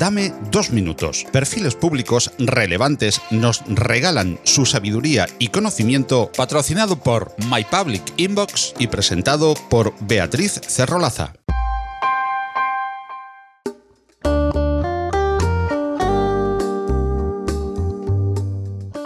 Dame dos minutos. Perfiles públicos relevantes nos regalan su sabiduría y conocimiento patrocinado por My Public Inbox y presentado por Beatriz Cerrolaza.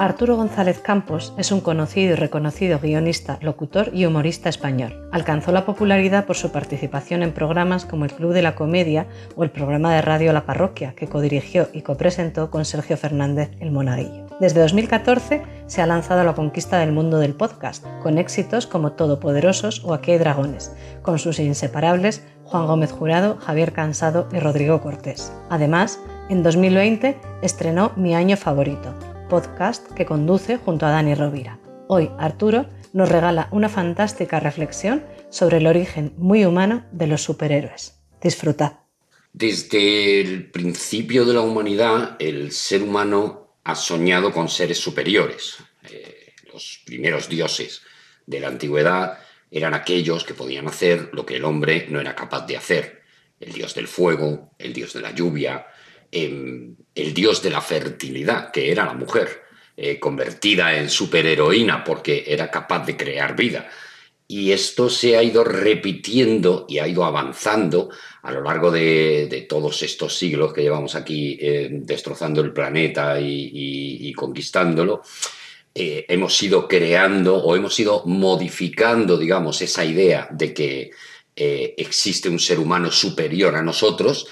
Arturo González Campos es un conocido y reconocido guionista, locutor y humorista español. Alcanzó la popularidad por su participación en programas como el Club de la Comedia o el programa de radio La Parroquia, que codirigió y copresentó con Sergio Fernández El Monaguillo. Desde 2014 se ha lanzado a la conquista del mundo del podcast, con éxitos como Todopoderosos o Aquí hay dragones, con sus inseparables Juan Gómez Jurado, Javier Cansado y Rodrigo Cortés. Además, en 2020 estrenó Mi año favorito, podcast que conduce junto a Dani Rovira. Hoy Arturo nos regala una fantástica reflexión sobre el origen muy humano de los superhéroes. Disfrutad. Desde el principio de la humanidad, el ser humano ha soñado con seres superiores. Eh, los primeros dioses de la antigüedad eran aquellos que podían hacer lo que el hombre no era capaz de hacer. El dios del fuego, el dios de la lluvia, el dios de la fertilidad, que era la mujer, eh, convertida en superheroína porque era capaz de crear vida. Y esto se ha ido repitiendo y ha ido avanzando a lo largo de, todos estos siglos que llevamos aquí eh, destrozando el planeta y, conquistándolo. Eh, hemos ido creando o hemos ido modificando, digamos, esa idea de que existe un ser humano superior a nosotros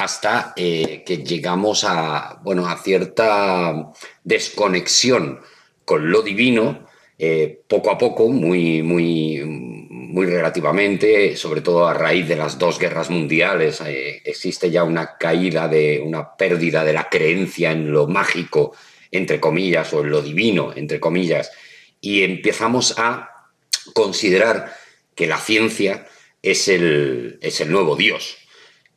hasta eh, que llegamos a, bueno, a cierta desconexión con lo divino, eh, poco a poco, muy, muy, muy relativamente, sobre todo a raíz de las dos guerras mundiales, eh, existe ya una caída, de una pérdida de la creencia en lo mágico, entre comillas, o en lo divino, entre comillas, y empezamos a considerar que la ciencia es el, es el nuevo Dios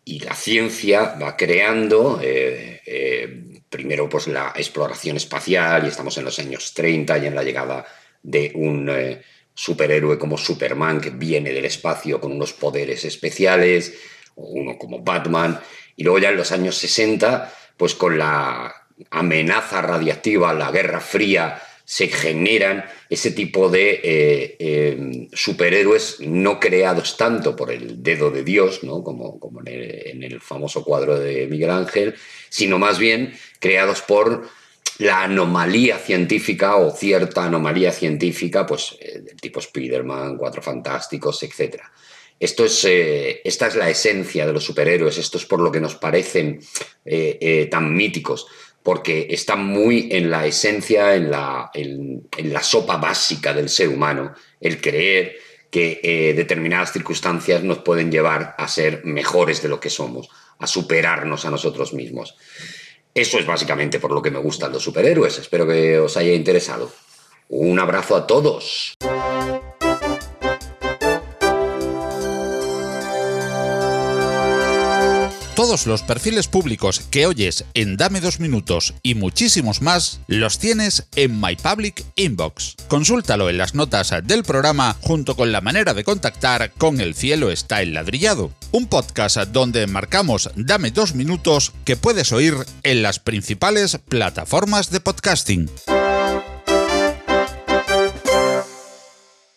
y la ciencia va creando, eh, eh, primero pues la exploración espacial, y estamos en los años 30 y en la llegada de un eh, superhéroe como Superman que viene del espacio con unos poderes especiales, o uno como Batman, y luego ya en los años 60, pues con la amenaza radiactiva, la Guerra Fría, se generan ese tipo de eh, eh, superhéroes no creados tanto por el dedo de Dios, ¿no? como, como en, el, famoso cuadro de Miguel Ángel, sino más bien creados por la anomalía científica o cierta anomalía científica, pues eh, del tipo Spider-Man, Cuatro Fantásticos, etc. Esto es, esta es la esencia de los superhéroes, esto es por lo que nos parecen tan míticos porque está muy en la esencia, en la, en, la sopa básica del ser humano, el creer que eh, determinadas circunstancias nos pueden llevar a ser mejores de lo que somos, a superarnos a nosotros mismos. Eso es básicamente por lo que me gustan los superhéroes. Espero que os haya interesado. Un abrazo a todos. Todos los perfiles públicos que oyes en Dame dos minutos y muchísimos más los tienes en My Public Inbox. Consúltalo en las notas del programa junto con la manera de contactar con El cielo está enladrillado. Un podcast donde marcamos Dame dos minutos que puedes oír en las principales plataformas de podcasting.